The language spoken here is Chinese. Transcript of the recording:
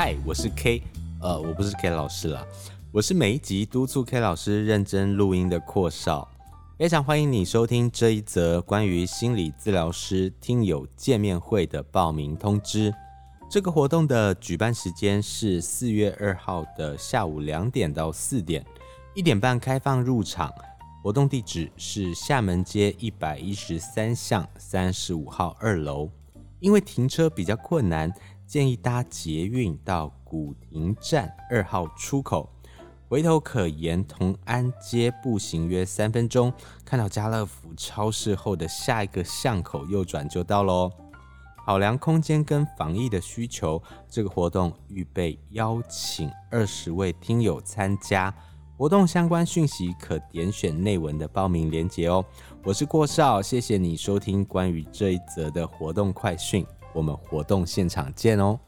嗨，我是 K，呃，我不是 K 老师啦，我是每一集督促 K 老师认真录音的阔少，非常欢迎你收听这一则关于心理治疗师听友见面会的报名通知。这个活动的举办时间是四月二号的下午两点到四点，一点半开放入场。活动地址是厦门街一百一十三巷三十五号二楼。因为停车比较困难。建议搭捷运到古亭站二号出口，回头可沿同安街步行约三分钟，看到家乐福超市后的下一个巷口右转就到喽。考量空间跟防疫的需求，这个活动预备邀请二十位听友参加。活动相关讯息可点选内文的报名链接哦。我是郭少，谢谢你收听关于这一则的活动快讯。我们活动现场见哦！